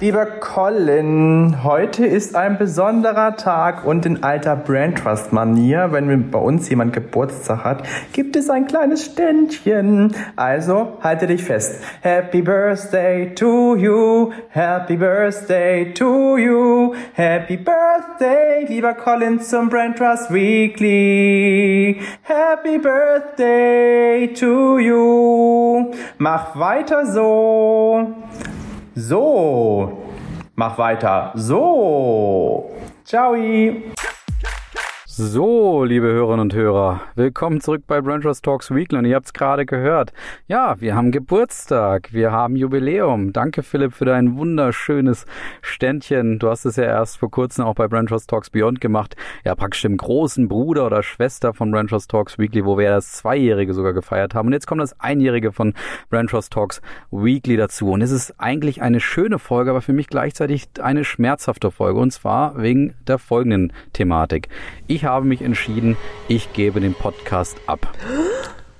Lieber Colin, heute ist ein besonderer Tag und in alter Brand Trust Manier, wenn bei uns jemand Geburtstag hat, gibt es ein kleines Ständchen. Also halte dich fest. Happy Birthday to you, Happy Birthday to you, Happy Birthday, lieber Colin zum Brand Trust Weekly. Happy Birthday to you. Mach weiter so. So. Mach weiter. So. Ciao. So, liebe Hörerinnen und Hörer, willkommen zurück bei Branchers Talks Weekly. Und ihr habt es gerade gehört. Ja, wir haben Geburtstag, wir haben Jubiläum. Danke, Philipp, für dein wunderschönes Ständchen. Du hast es ja erst vor kurzem auch bei Branchers Talks Beyond gemacht. Ja, praktisch dem großen Bruder oder Schwester von Branchers Talks Weekly, wo wir ja das Zweijährige sogar gefeiert haben. Und jetzt kommt das Einjährige von Branchers Talks Weekly dazu. Und es ist eigentlich eine schöne Folge, aber für mich gleichzeitig eine schmerzhafte Folge. Und zwar wegen der folgenden Thematik. Ich habe mich entschieden, ich gebe den Podcast ab.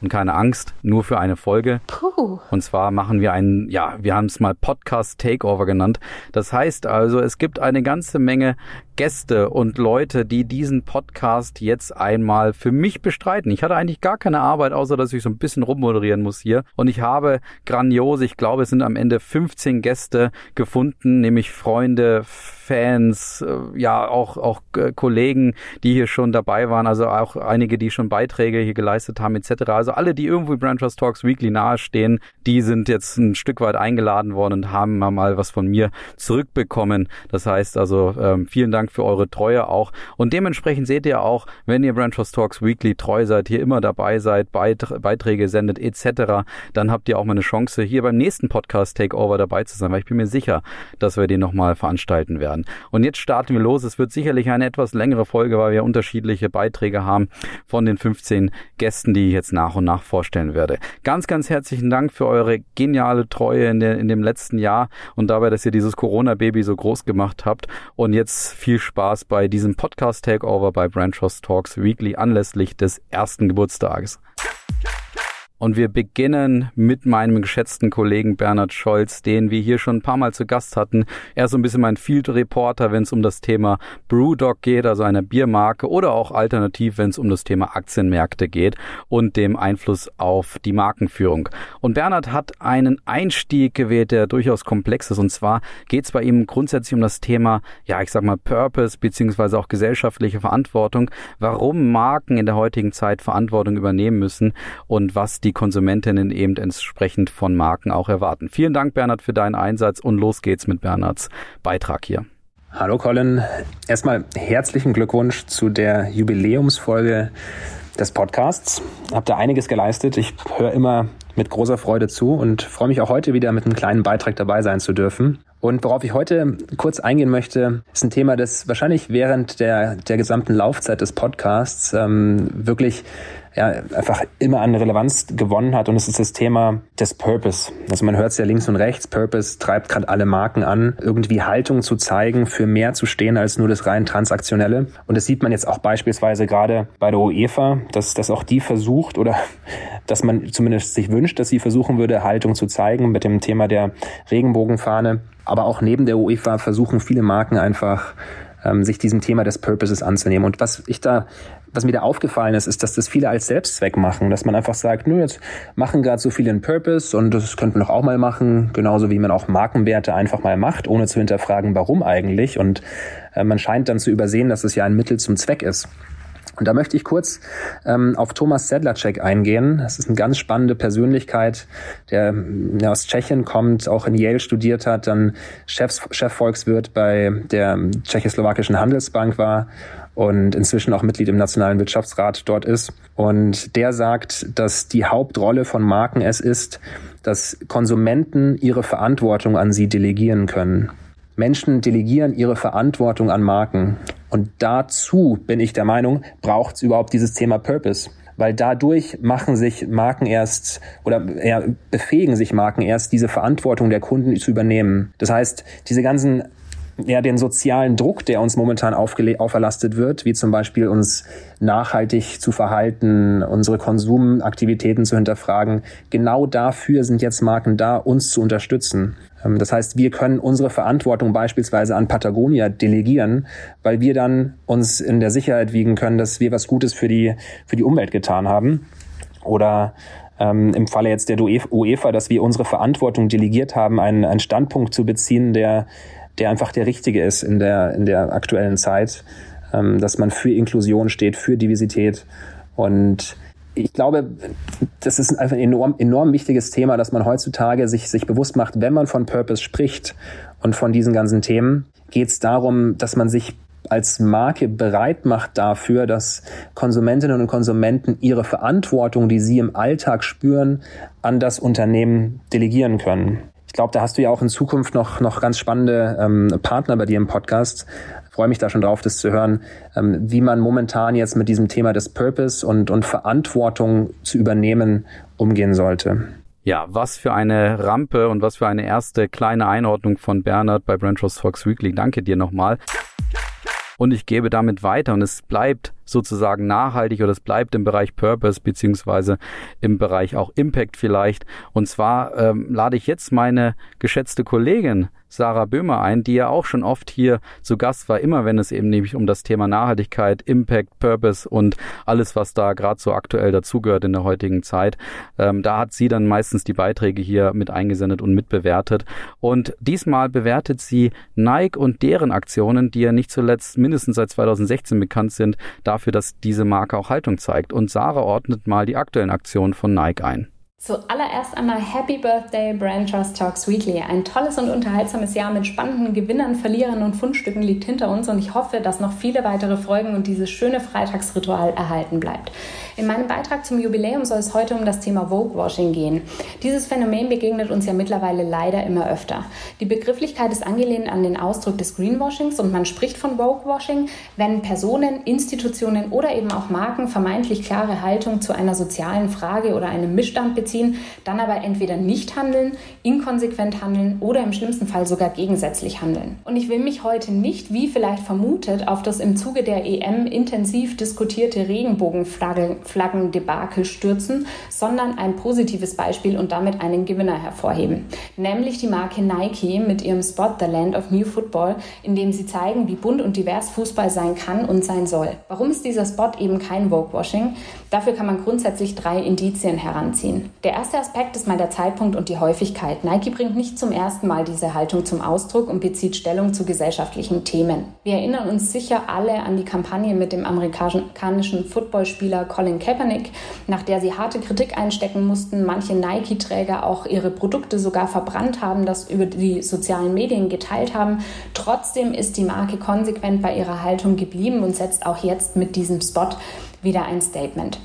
Und keine Angst, nur für eine Folge. Puh. Und zwar machen wir einen, ja, wir haben es mal Podcast Takeover genannt. Das heißt also, es gibt eine ganze Menge Gäste und Leute, die diesen Podcast jetzt einmal für mich bestreiten. Ich hatte eigentlich gar keine Arbeit, außer dass ich so ein bisschen rummoderieren muss hier. Und ich habe grandios, ich glaube, es sind am Ende 15 Gäste gefunden, nämlich Freunde, Fans, äh, ja, auch, auch äh, Kollegen, die hier schon dabei waren, also auch einige, die schon Beiträge hier geleistet haben, etc. Also alle, die irgendwie Brand Trust Talks Weekly nahestehen, die sind jetzt ein Stück weit eingeladen worden und haben mal was von mir zurückbekommen. Das heißt also, ähm, vielen Dank für eure Treue auch. Und dementsprechend seht ihr auch, wenn ihr Brand Trust Talks Weekly treu seid, hier immer dabei seid, Beiträge sendet, etc., dann habt ihr auch mal eine Chance, hier beim nächsten Podcast Takeover dabei zu sein, weil ich bin mir sicher, dass wir den nochmal veranstalten werden. Und jetzt starten wir los. Es wird sicherlich eine etwas längere Folge, weil wir unterschiedliche Beiträge haben von den 15 Gästen, die ich jetzt nach und nach vorstellen werde. Ganz, ganz herzlichen Dank für eure geniale Treue in, der, in dem letzten Jahr und dabei, dass ihr dieses Corona-Baby so groß gemacht habt. Und jetzt viel Spaß bei diesem Podcast-Takeover bei Brand Trust Talks Weekly anlässlich des ersten Geburtstages. Und wir beginnen mit meinem geschätzten Kollegen Bernhard Scholz, den wir hier schon ein paar Mal zu Gast hatten. Er ist so ein bisschen mein Field Reporter, wenn es um das Thema Brewdog geht, also einer Biermarke, oder auch alternativ, wenn es um das Thema Aktienmärkte geht und dem Einfluss auf die Markenführung. Und Bernhard hat einen Einstieg gewählt, der durchaus komplex ist. Und zwar geht es bei ihm grundsätzlich um das Thema, ja, ich sag mal, Purpose beziehungsweise auch gesellschaftliche Verantwortung, warum Marken in der heutigen Zeit Verantwortung übernehmen müssen und was die die Konsumentinnen eben entsprechend von Marken auch erwarten. Vielen Dank, Bernhard, für deinen Einsatz und los geht's mit Bernhards Beitrag hier. Hallo Colin, erstmal herzlichen Glückwunsch zu der Jubiläumsfolge des Podcasts. Habt ihr einiges geleistet. Ich höre immer mit großer Freude zu und freue mich auch heute wieder mit einem kleinen Beitrag dabei sein zu dürfen. Und worauf ich heute kurz eingehen möchte, ist ein Thema, das wahrscheinlich während der, der gesamten Laufzeit des Podcasts ähm, wirklich einfach immer an Relevanz gewonnen hat und es ist das Thema des Purpose. Also man hört es ja links und rechts, Purpose treibt gerade alle Marken an, irgendwie Haltung zu zeigen, für mehr zu stehen als nur das rein transaktionelle. Und das sieht man jetzt auch beispielsweise gerade bei der UEFA, dass, dass auch die versucht oder dass man zumindest sich wünscht, dass sie versuchen würde, Haltung zu zeigen mit dem Thema der Regenbogenfahne. Aber auch neben der UEFA versuchen viele Marken einfach ähm, sich diesem Thema des Purposes anzunehmen. Und was ich da, was mir da aufgefallen ist, ist, dass das viele als Selbstzweck machen, dass man einfach sagt, nö, jetzt machen gerade so viele einen Purpose und das könnten wir doch auch mal machen, genauso wie man auch Markenwerte einfach mal macht, ohne zu hinterfragen, warum eigentlich. Und äh, man scheint dann zu übersehen, dass es ja ein Mittel zum Zweck ist. Und da möchte ich kurz ähm, auf Thomas Sedlacek eingehen. Das ist eine ganz spannende Persönlichkeit, der, der aus Tschechien kommt, auch in Yale studiert hat, dann Chefs, Chefvolkswirt bei der tschechoslowakischen Handelsbank war und inzwischen auch Mitglied im Nationalen Wirtschaftsrat dort ist. Und der sagt, dass die Hauptrolle von Marken es ist, dass Konsumenten ihre Verantwortung an sie delegieren können. Menschen delegieren ihre Verantwortung an Marken. Und dazu bin ich der Meinung, braucht es überhaupt dieses Thema Purpose. Weil dadurch machen sich Marken erst oder ja, befähigen sich Marken erst, diese Verantwortung der Kunden zu übernehmen. Das heißt, diese ganzen ja, den sozialen Druck, der uns momentan auferlastet wird, wie zum Beispiel uns nachhaltig zu verhalten, unsere Konsumaktivitäten zu hinterfragen. Genau dafür sind jetzt Marken da, uns zu unterstützen. Ähm, das heißt, wir können unsere Verantwortung beispielsweise an Patagonia delegieren, weil wir dann uns in der Sicherheit wiegen können, dass wir was Gutes für die, für die Umwelt getan haben. Oder ähm, im Falle jetzt der UEFA, dass wir unsere Verantwortung delegiert haben, einen, einen Standpunkt zu beziehen, der, der einfach der richtige ist in der, in der aktuellen Zeit, ähm, dass man für Inklusion steht, für Diversität und ich glaube, das ist einfach ein enorm, enorm wichtiges Thema, dass man heutzutage sich, sich bewusst macht, wenn man von Purpose spricht und von diesen ganzen Themen, geht es darum, dass man sich als Marke bereit macht dafür, dass Konsumentinnen und Konsumenten ihre Verantwortung, die sie im Alltag spüren, an das Unternehmen delegieren können. Ich glaube, da hast du ja auch in Zukunft noch, noch ganz spannende ähm, Partner bei dir im Podcast. Ich freue mich da schon drauf, das zu hören, ähm, wie man momentan jetzt mit diesem Thema des Purpose und, und Verantwortung zu übernehmen umgehen sollte. Ja, was für eine Rampe und was für eine erste kleine Einordnung von Bernhard bei Brand Trust Fox Weekly. Danke dir nochmal und ich gebe damit weiter und es bleibt sozusagen nachhaltig oder es bleibt im Bereich Purpose beziehungsweise im Bereich auch Impact vielleicht. Und zwar ähm, lade ich jetzt meine geschätzte Kollegin Sarah Böhmer ein, die ja auch schon oft hier zu Gast war, immer wenn es eben nämlich um das Thema Nachhaltigkeit, Impact, Purpose und alles, was da gerade so aktuell dazugehört in der heutigen Zeit. Ähm, da hat sie dann meistens die Beiträge hier mit eingesendet und mitbewertet. Und diesmal bewertet sie Nike und deren Aktionen, die ja nicht zuletzt mindestens seit 2016 bekannt sind, dafür, dass diese Marke auch Haltung zeigt. Und Sarah ordnet mal die aktuellen Aktionen von Nike ein. Zuallererst einmal Happy Birthday Brand Trust Talks Weekly. Ein tolles und unterhaltsames Jahr mit spannenden Gewinnern, Verlierern und Fundstücken liegt hinter uns und ich hoffe, dass noch viele weitere Folgen und dieses schöne Freitagsritual erhalten bleibt. In meinem Beitrag zum Jubiläum soll es heute um das Thema Vogue-Washing gehen. Dieses Phänomen begegnet uns ja mittlerweile leider immer öfter. Die Begrifflichkeit ist angelehnt an den Ausdruck des Greenwashings und man spricht von Vogue-Washing, wenn Personen, Institutionen oder eben auch Marken vermeintlich klare Haltung zu einer sozialen Frage oder einem Missstand beziehen, dann aber entweder nicht handeln, inkonsequent handeln oder im schlimmsten Fall sogar gegensätzlich handeln. Und ich will mich heute nicht, wie vielleicht vermutet, auf das im Zuge der EM intensiv diskutierte Regenbogenflagge Flaggendebakel stürzen, sondern ein positives Beispiel und damit einen Gewinner hervorheben. Nämlich die Marke Nike mit ihrem Spot The Land of New Football, in dem sie zeigen, wie bunt und divers Fußball sein kann und sein soll. Warum ist dieser Spot eben kein Vogue-Washing? Dafür kann man grundsätzlich drei Indizien heranziehen. Der erste Aspekt ist mal der Zeitpunkt und die Häufigkeit. Nike bringt nicht zum ersten Mal diese Haltung zum Ausdruck und bezieht Stellung zu gesellschaftlichen Themen. Wir erinnern uns sicher alle an die Kampagne mit dem amerikanischen Footballspieler Colin Kaepernick, nach der sie harte Kritik einstecken mussten, manche Nike-Träger auch ihre Produkte sogar verbrannt haben, das über die sozialen Medien geteilt haben. Trotzdem ist die Marke konsequent bei ihrer Haltung geblieben und setzt auch jetzt mit diesem Spot wieder ein Statement.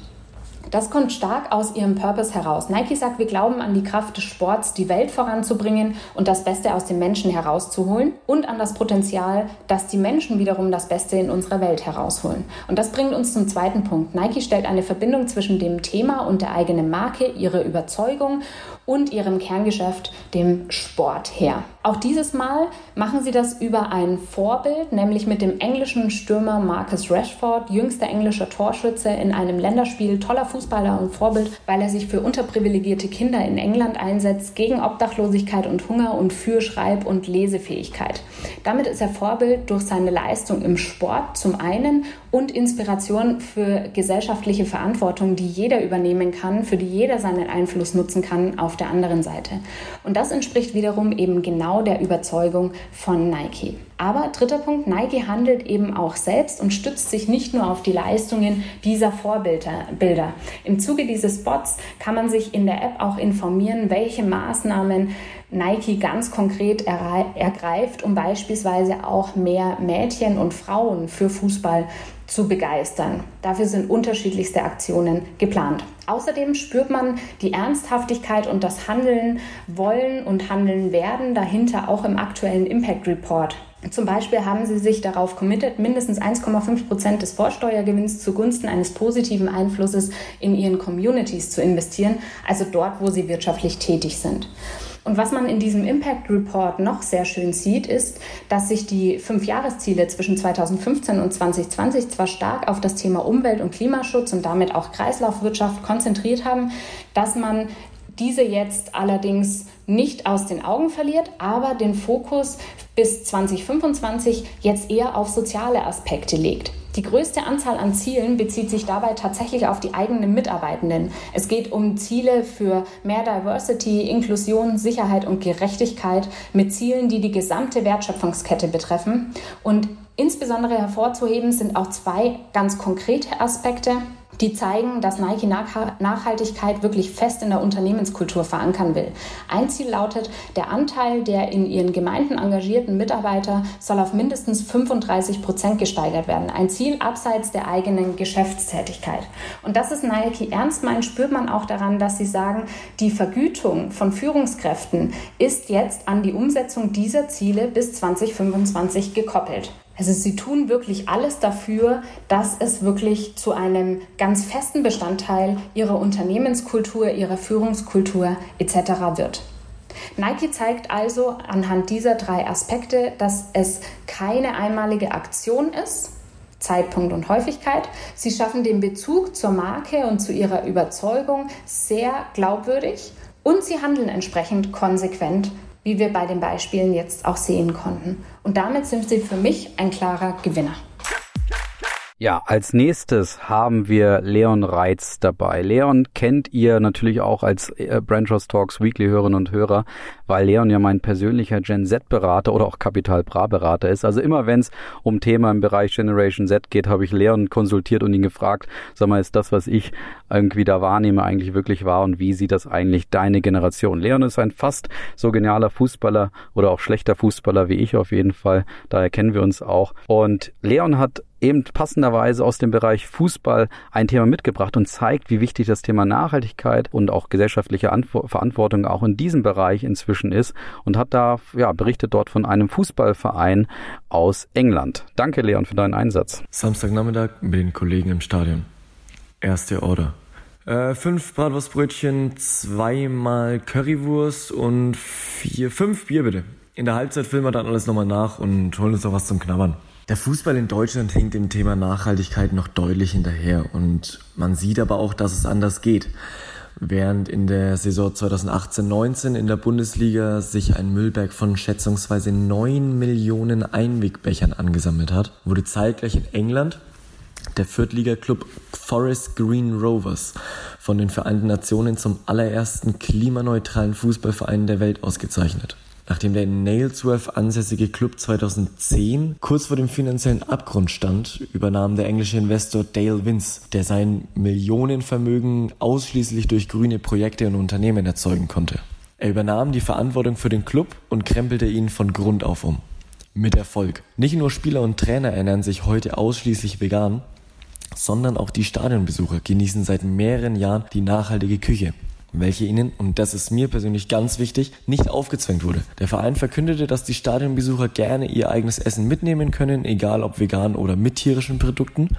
Das kommt stark aus ihrem Purpose heraus. Nike sagt, wir glauben an die Kraft des Sports, die Welt voranzubringen und das Beste aus den Menschen herauszuholen und an das Potenzial, dass die Menschen wiederum das Beste in unserer Welt herausholen. Und das bringt uns zum zweiten Punkt. Nike stellt eine Verbindung zwischen dem Thema und der eigenen Marke, ihre Überzeugung und ihrem Kerngeschäft, dem Sport, her. Auch dieses Mal machen sie das über ein Vorbild, nämlich mit dem englischen Stürmer Marcus Rashford, jüngster englischer Torschütze in einem Länderspiel, toller Fußballer und Vorbild, weil er sich für unterprivilegierte Kinder in England einsetzt, gegen Obdachlosigkeit und Hunger und für Schreib- und Lesefähigkeit. Damit ist er Vorbild durch seine Leistung im Sport zum einen und Inspiration für gesellschaftliche Verantwortung, die jeder übernehmen kann, für die jeder seinen Einfluss nutzen kann auf der anderen Seite. Und das entspricht wiederum eben genau der Überzeugung von Nike. Aber dritter Punkt, Nike handelt eben auch selbst und stützt sich nicht nur auf die Leistungen dieser Vorbilder. Im Zuge dieses Spots kann man sich in der App auch informieren, welche Maßnahmen Nike ganz konkret ergreift, um beispielsweise auch mehr Mädchen und Frauen für Fußball zu begeistern. Dafür sind unterschiedlichste Aktionen geplant. Außerdem spürt man die Ernsthaftigkeit und das Handeln wollen und handeln werden dahinter auch im aktuellen Impact Report. Zum Beispiel haben sie sich darauf committed, mindestens 1,5 Prozent des Vorsteuergewinns zugunsten eines positiven Einflusses in ihren Communities zu investieren, also dort, wo sie wirtschaftlich tätig sind. Und was man in diesem Impact Report noch sehr schön sieht, ist, dass sich die fünf Jahresziele zwischen 2015 und 2020 zwar stark auf das Thema Umwelt- und Klimaschutz und damit auch Kreislaufwirtschaft konzentriert haben, dass man diese jetzt allerdings nicht aus den Augen verliert, aber den Fokus bis 2025 jetzt eher auf soziale Aspekte legt. Die größte Anzahl an Zielen bezieht sich dabei tatsächlich auf die eigenen Mitarbeitenden. Es geht um Ziele für mehr Diversity, Inklusion, Sicherheit und Gerechtigkeit mit Zielen, die die gesamte Wertschöpfungskette betreffen. Und insbesondere hervorzuheben sind auch zwei ganz konkrete Aspekte die zeigen, dass Nike Nachhaltigkeit wirklich fest in der Unternehmenskultur verankern will. Ein Ziel lautet, der Anteil der in ihren Gemeinden engagierten Mitarbeiter soll auf mindestens 35 Prozent gesteigert werden. Ein Ziel abseits der eigenen Geschäftstätigkeit. Und dass es Nike ernst meint, spürt man auch daran, dass sie sagen, die Vergütung von Führungskräften ist jetzt an die Umsetzung dieser Ziele bis 2025 gekoppelt. Also sie tun wirklich alles dafür, dass es wirklich zu einem ganz festen Bestandteil ihrer Unternehmenskultur, ihrer Führungskultur etc. wird. Nike zeigt also anhand dieser drei Aspekte, dass es keine einmalige Aktion ist, Zeitpunkt und Häufigkeit. Sie schaffen den Bezug zur Marke und zu ihrer Überzeugung sehr glaubwürdig und sie handeln entsprechend konsequent wie wir bei den Beispielen jetzt auch sehen konnten. Und damit sind sie für mich ein klarer Gewinner. Ja, als nächstes haben wir Leon Reitz dabei. Leon kennt ihr natürlich auch als äh, Branchos Talks Weekly Hörerinnen und Hörer, weil Leon ja mein persönlicher Gen Z Berater oder auch Capital Bra Berater ist. Also immer wenn es um Thema im Bereich Generation Z geht, habe ich Leon konsultiert und ihn gefragt, sag mal, ist das, was ich irgendwie da wahrnehme, eigentlich wirklich wahr und wie sieht das eigentlich deine Generation? Leon ist ein fast so genialer Fußballer oder auch schlechter Fußballer wie ich auf jeden Fall. Daher kennen wir uns auch. Und Leon hat eben passenderweise aus dem Bereich Fußball ein Thema mitgebracht und zeigt, wie wichtig das Thema Nachhaltigkeit und auch gesellschaftliche Antwo Verantwortung auch in diesem Bereich inzwischen ist und hat da ja, berichtet dort von einem Fußballverein aus England. Danke, Leon, für deinen Einsatz. Samstagnachmittag mit den Kollegen im Stadion. Erste Order. Äh, fünf Bratwurstbrötchen, zweimal Currywurst und vier, fünf Bier bitte. In der Halbzeit filmen wir dann alles nochmal nach und holen uns noch was zum Knabbern. Der Fußball in Deutschland hinkt dem Thema Nachhaltigkeit noch deutlich hinterher und man sieht aber auch, dass es anders geht. Während in der Saison 2018-19 in der Bundesliga sich ein Müllberg von schätzungsweise 9 Millionen Einwegbechern angesammelt hat, wurde zeitgleich in England der Viertliga-Club Forest Green Rovers von den Vereinten Nationen zum allerersten klimaneutralen Fußballverein der Welt ausgezeichnet. Nachdem der in Nailsworth ansässige Club 2010 kurz vor dem finanziellen Abgrund stand, übernahm der englische Investor Dale Vince, der sein Millionenvermögen ausschließlich durch grüne Projekte und Unternehmen erzeugen konnte. Er übernahm die Verantwortung für den Club und krempelte ihn von Grund auf um. Mit Erfolg. Nicht nur Spieler und Trainer ernähren sich heute ausschließlich vegan, sondern auch die Stadionbesucher genießen seit mehreren Jahren die nachhaltige Küche welche ihnen, und das ist mir persönlich ganz wichtig, nicht aufgezwängt wurde. Der Verein verkündete, dass die Stadionbesucher gerne ihr eigenes Essen mitnehmen können, egal ob vegan oder mit tierischen Produkten.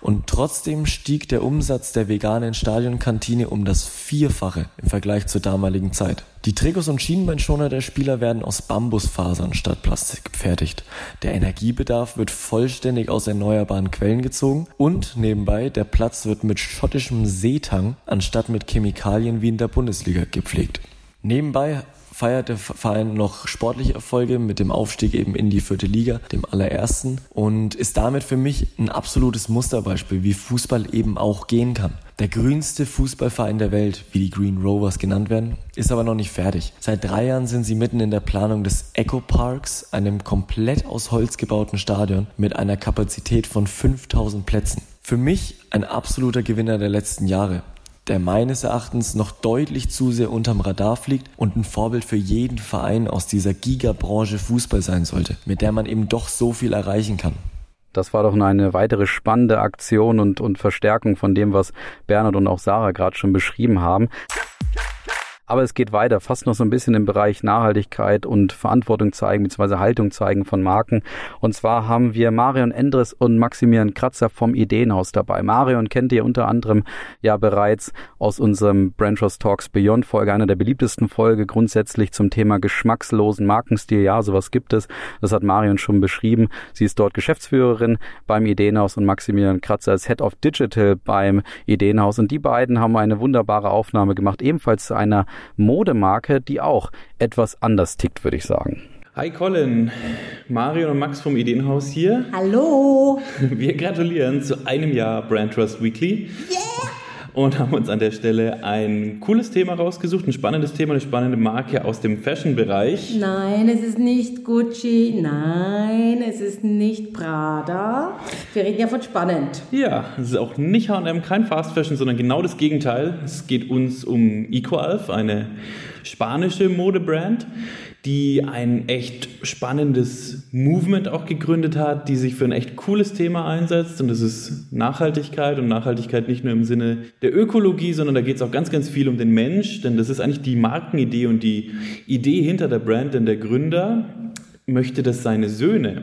Und trotzdem stieg der Umsatz der veganen Stadionkantine um das Vierfache im Vergleich zur damaligen Zeit. Die Trikots und Schienbeinschoner der Spieler werden aus Bambusfasern statt Plastik gefertigt. Der Energiebedarf wird vollständig aus erneuerbaren Quellen gezogen und nebenbei der Platz wird mit schottischem Seetang anstatt mit Chemikalien wie in der Bundesliga gepflegt. Nebenbei feiert der Verein noch sportliche Erfolge mit dem Aufstieg eben in die vierte Liga, dem allerersten, und ist damit für mich ein absolutes Musterbeispiel, wie Fußball eben auch gehen kann. Der grünste Fußballverein der Welt, wie die Green Rovers genannt werden, ist aber noch nicht fertig. Seit drei Jahren sind sie mitten in der Planung des Echo Parks, einem komplett aus Holz gebauten Stadion mit einer Kapazität von 5000 Plätzen. Für mich ein absoluter Gewinner der letzten Jahre der meines Erachtens noch deutlich zu sehr unterm Radar fliegt und ein Vorbild für jeden Verein aus dieser Gigabranche Fußball sein sollte, mit der man eben doch so viel erreichen kann. Das war doch eine weitere spannende Aktion und, und Verstärkung von dem, was Bernhard und auch Sarah gerade schon beschrieben haben. Aber es geht weiter, fast noch so ein bisschen im Bereich Nachhaltigkeit und Verantwortung zeigen, beziehungsweise Haltung zeigen von Marken. Und zwar haben wir Marion Endres und Maximilian Kratzer vom Ideenhaus dabei. Marion kennt ihr unter anderem ja bereits aus unserem Brand Trust Talks Beyond Folge, einer der beliebtesten Folge grundsätzlich zum Thema geschmackslosen Markenstil. Ja, sowas gibt es. Das hat Marion schon beschrieben. Sie ist dort Geschäftsführerin beim Ideenhaus und Maximilian Kratzer ist Head of Digital beim Ideenhaus. Und die beiden haben eine wunderbare Aufnahme gemacht, ebenfalls zu einer Modemarke, die auch etwas anders tickt, würde ich sagen. Hi Colin, Mario und Max vom Ideenhaus hier. Hallo. Wir gratulieren zu einem Jahr Brand Trust Weekly. Yeah. Und haben uns an der Stelle ein cooles Thema rausgesucht, ein spannendes Thema, eine spannende Marke aus dem Fashion-Bereich. Nein, es ist nicht Gucci. Nein, es ist nicht Prada. Wir reden ja von spannend. Ja, es ist auch nicht H&M, kein Fast Fashion, sondern genau das Gegenteil. Es geht uns um EcoAlf, eine spanische Modebrand, die ein echt spannendes Movement auch gegründet hat, die sich für ein echt cooles Thema einsetzt. Und das ist Nachhaltigkeit und Nachhaltigkeit nicht nur im Sinne der Ökologie, sondern da geht es auch ganz, ganz viel um den Mensch. Denn das ist eigentlich die Markenidee und die Idee hinter der Brand. Denn der Gründer möchte, dass seine Söhne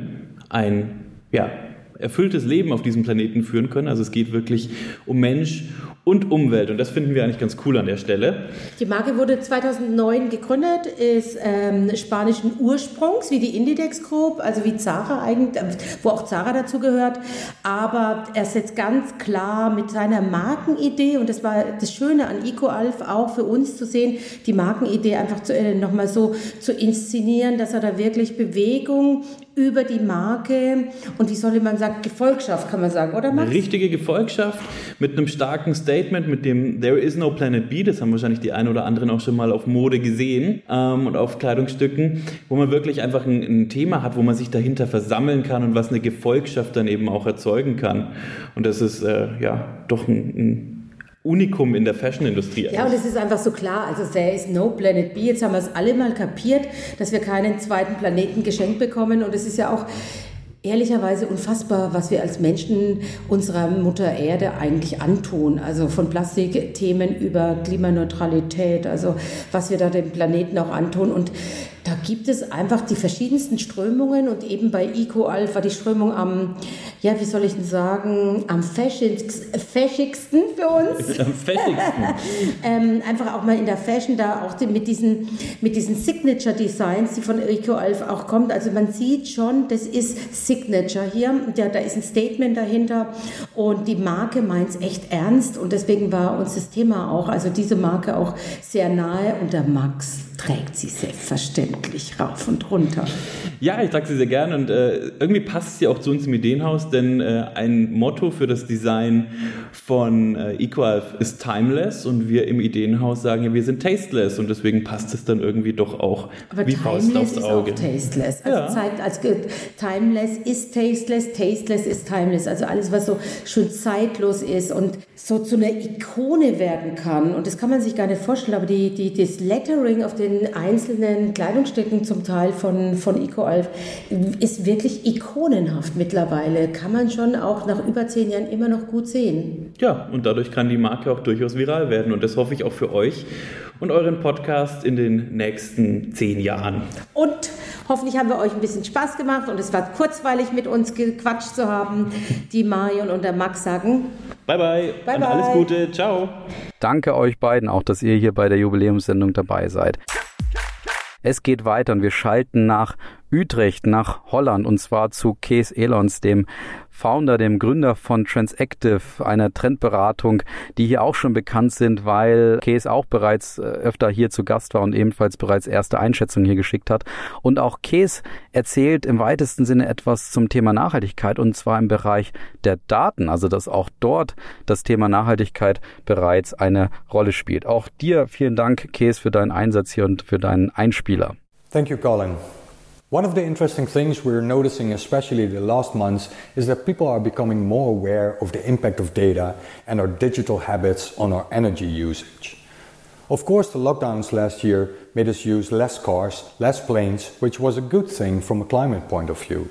ein, ja, erfülltes Leben auf diesem Planeten führen können. Also es geht wirklich um Mensch und Umwelt. Und das finden wir eigentlich ganz cool an der Stelle. Die Marke wurde 2009 gegründet, ist ähm, spanischen Ursprungs, wie die Indidex Group, also wie Zara eigentlich, wo auch Zara dazu gehört. Aber er setzt ganz klar mit seiner Markenidee, und das war das Schöne an EcoAlf auch für uns zu sehen, die Markenidee einfach äh, nochmal so zu inszenieren, dass er da wirklich Bewegung über die Marke und wie soll man sagen, Gefolgschaft kann man sagen, oder Max? Eine richtige Gefolgschaft mit einem starken Statement, mit dem There is no Planet B, das haben wahrscheinlich die einen oder anderen auch schon mal auf Mode gesehen ähm, und auf Kleidungsstücken, wo man wirklich einfach ein, ein, Thema hat, wo man sich dahinter versammeln kann und was eine Gefolgschaft dann eben auch erzeugen kann. Und das ist äh, ja doch ein, ein Unikum in der Fashion-Industrie. Ja, und es ist einfach so klar, also there is no planet B. Jetzt haben wir es alle mal kapiert, dass wir keinen zweiten Planeten geschenkt bekommen. Und es ist ja auch ehrlicherweise unfassbar, was wir als Menschen unserer Mutter Erde eigentlich antun. Also von Plastikthemen über Klimaneutralität, also was wir da dem Planeten auch antun. Und da gibt es einfach die verschiedensten Strömungen und eben bei EcoAlf war die Strömung am, ja, wie soll ich denn sagen, am fashigsten für uns. Am fashigsten. ähm, einfach auch mal in der Fashion da auch mit diesen, mit diesen Signature Designs, die von EcoAlf auch kommt. Also man sieht schon, das ist Signature hier. Ja, da ist ein Statement dahinter und die Marke meint es echt ernst und deswegen war uns das Thema auch, also diese Marke auch sehr nahe und der Max trägt sie selbstverständlich rauf und runter. Ja, ich trage sie sehr gerne und äh, irgendwie passt sie auch zu uns im Ideenhaus, denn äh, ein Motto für das Design von äh, Equalf ist timeless und wir im Ideenhaus sagen ja, wir sind tasteless und deswegen passt es dann irgendwie doch auch Aber wie Faust aufs Auge. Ist auch tasteless. Also, Ja. Zeit, als timeless ist tasteless, tasteless ist timeless. Also alles, was so schon zeitlos ist und so zu einer Ikone werden kann. Und das kann man sich gar nicht vorstellen, aber die, die, das Lettering auf den einzelnen Kleidungsstücken zum Teil von, von EcoAlf ist wirklich ikonenhaft mittlerweile. Kann man schon auch nach über zehn Jahren immer noch gut sehen. Ja, und dadurch kann die Marke auch durchaus viral werden und das hoffe ich auch für euch und euren Podcast in den nächsten zehn Jahren. Und hoffentlich haben wir euch ein bisschen Spaß gemacht und es war kurzweilig mit uns gequatscht zu haben. Die Marion und der Max sagen Bye bye, Bye, und alles bye. Gute, ciao. Danke euch beiden auch, dass ihr hier bei der Jubiläumssendung dabei seid. Es geht weiter und wir schalten nach Utrecht, nach Holland und zwar zu Kees Elons, dem Founder, dem Gründer von Transactive, einer Trendberatung, die hier auch schon bekannt sind, weil Kees auch bereits äh, öfter hier zu Gast war und ebenfalls bereits erste Einschätzungen hier geschickt hat. Und auch Kees erzählt im weitesten Sinne etwas zum Thema Nachhaltigkeit und zwar im Bereich der Daten, also dass auch dort das Thema Nachhaltigkeit bereits eine Rolle spielt. Auch dir vielen Dank, Kees, für deinen Einsatz hier und für deinen Einspieler. Thank you, Colin. One of the interesting things we're noticing, especially the last months, is that people are becoming more aware of the impact of data and our digital habits on our energy usage. Of course, the lockdowns last year made us use less cars, less planes, which was a good thing from a climate point of view.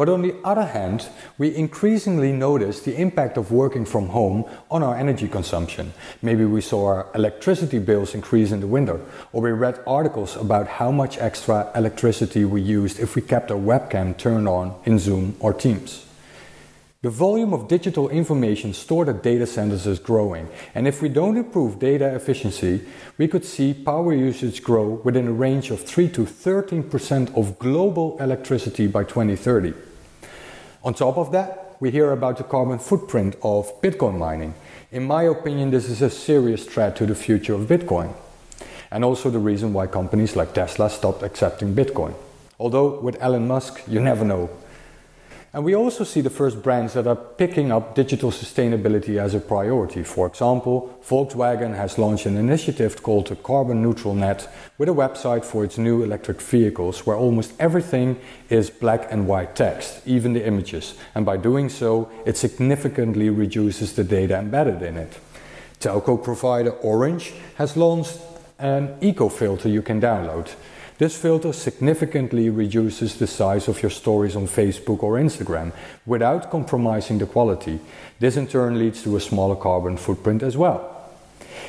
But on the other hand, we increasingly notice the impact of working from home on our energy consumption. Maybe we saw our electricity bills increase in the winter, or we read articles about how much extra electricity we used if we kept our webcam turned on in Zoom or Teams. The volume of digital information stored at data centers is growing, and if we don't improve data efficiency, we could see power usage grow within a range of 3 to 13% of global electricity by 2030. On top of that, we hear about the carbon footprint of Bitcoin mining. In my opinion, this is a serious threat to the future of Bitcoin, and also the reason why companies like Tesla stopped accepting Bitcoin. Although with Elon Musk, you never know. And we also see the first brands that are picking up digital sustainability as a priority. For example, Volkswagen has launched an initiative called the Carbon Neutral Net with a website for its new electric vehicles where almost everything is black and white text, even the images. And by doing so, it significantly reduces the data embedded in it. Telco provider Orange has launched an eco filter you can download. This filter significantly reduces the size of your stories on Facebook or Instagram without compromising the quality. This in turn leads to a smaller carbon footprint as well.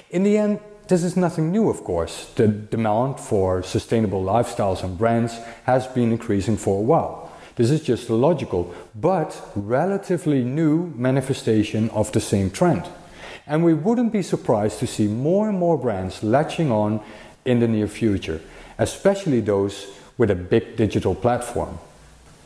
In the end, this is nothing new, of course. The demand for sustainable lifestyles and brands has been increasing for a while. This is just a logical but relatively new manifestation of the same trend. And we wouldn't be surprised to see more and more brands latching on in the near future especially those with a big digital platform.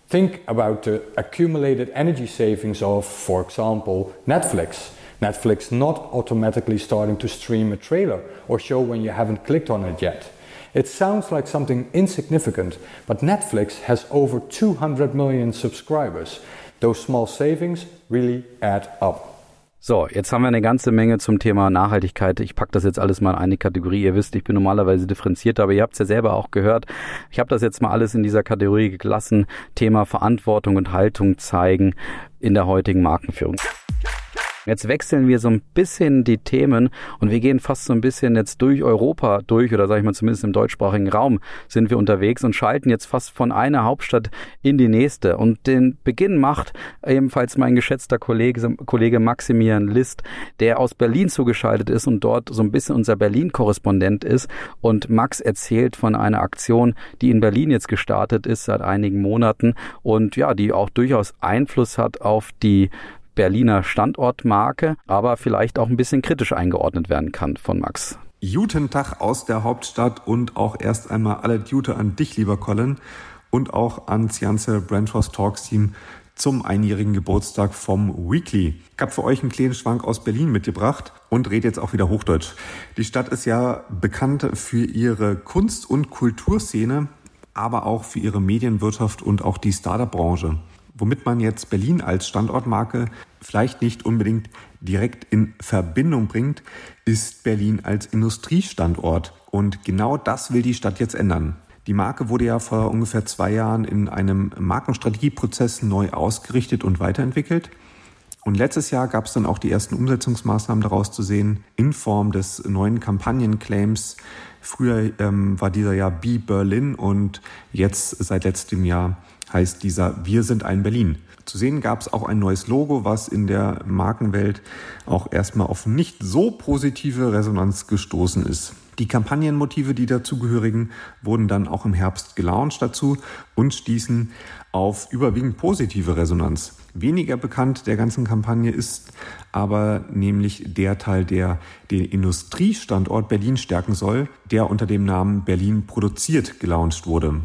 Think about the accumulated energy savings of, for example, Netflix. Netflix not automatically starting to stream a trailer or show when you haven't clicked on it yet. It sounds like something insignificant, but Netflix has over 200 million subscribers. Those small savings really add up. So, jetzt haben wir eine ganze Menge zum Thema Nachhaltigkeit. Ich packe das jetzt alles mal in eine Kategorie. Ihr wisst, ich bin normalerweise differenziert, aber ihr habt es ja selber auch gehört. Ich habe das jetzt mal alles in dieser Kategorie gelassen. Thema Verantwortung und Haltung zeigen in der heutigen Markenführung. Jetzt wechseln wir so ein bisschen die Themen und wir gehen fast so ein bisschen jetzt durch Europa durch oder sage ich mal zumindest im deutschsprachigen Raum sind wir unterwegs und schalten jetzt fast von einer Hauptstadt in die nächste. Und den Beginn macht ebenfalls mein geschätzter Kollege, Kollege Maximilian List, der aus Berlin zugeschaltet ist und dort so ein bisschen unser Berlin-Korrespondent ist. Und Max erzählt von einer Aktion, die in Berlin jetzt gestartet ist seit einigen Monaten und ja, die auch durchaus Einfluss hat auf die Berliner Standortmarke, aber vielleicht auch ein bisschen kritisch eingeordnet werden kann von Max. Guten Tag aus der Hauptstadt und auch erst einmal alle Jute an dich, lieber Colin, und auch ans ganze Brandhouse Talks Team zum einjährigen Geburtstag vom Weekly. Ich habe für euch einen kleinen Schwank aus Berlin mitgebracht und rede jetzt auch wieder Hochdeutsch. Die Stadt ist ja bekannt für ihre Kunst- und Kulturszene, aber auch für ihre Medienwirtschaft und auch die Startup-Branche womit man jetzt Berlin als Standortmarke vielleicht nicht unbedingt direkt in Verbindung bringt, ist Berlin als Industriestandort. Und genau das will die Stadt jetzt ändern. Die Marke wurde ja vor ungefähr zwei Jahren in einem Markenstrategieprozess neu ausgerichtet und weiterentwickelt. Und letztes Jahr gab es dann auch die ersten Umsetzungsmaßnahmen daraus zu sehen in Form des neuen Kampagnenclaims. Früher ähm, war dieser ja Be Berlin und jetzt seit letztem Jahr heißt dieser Wir sind ein Berlin. Zu sehen gab es auch ein neues Logo, was in der Markenwelt auch erstmal auf nicht so positive Resonanz gestoßen ist. Die Kampagnenmotive, die dazugehörigen, wurden dann auch im Herbst gelauncht dazu und stießen auf überwiegend positive Resonanz. Weniger bekannt der ganzen Kampagne ist aber nämlich der Teil, der den Industriestandort Berlin stärken soll, der unter dem Namen Berlin produziert gelauncht wurde.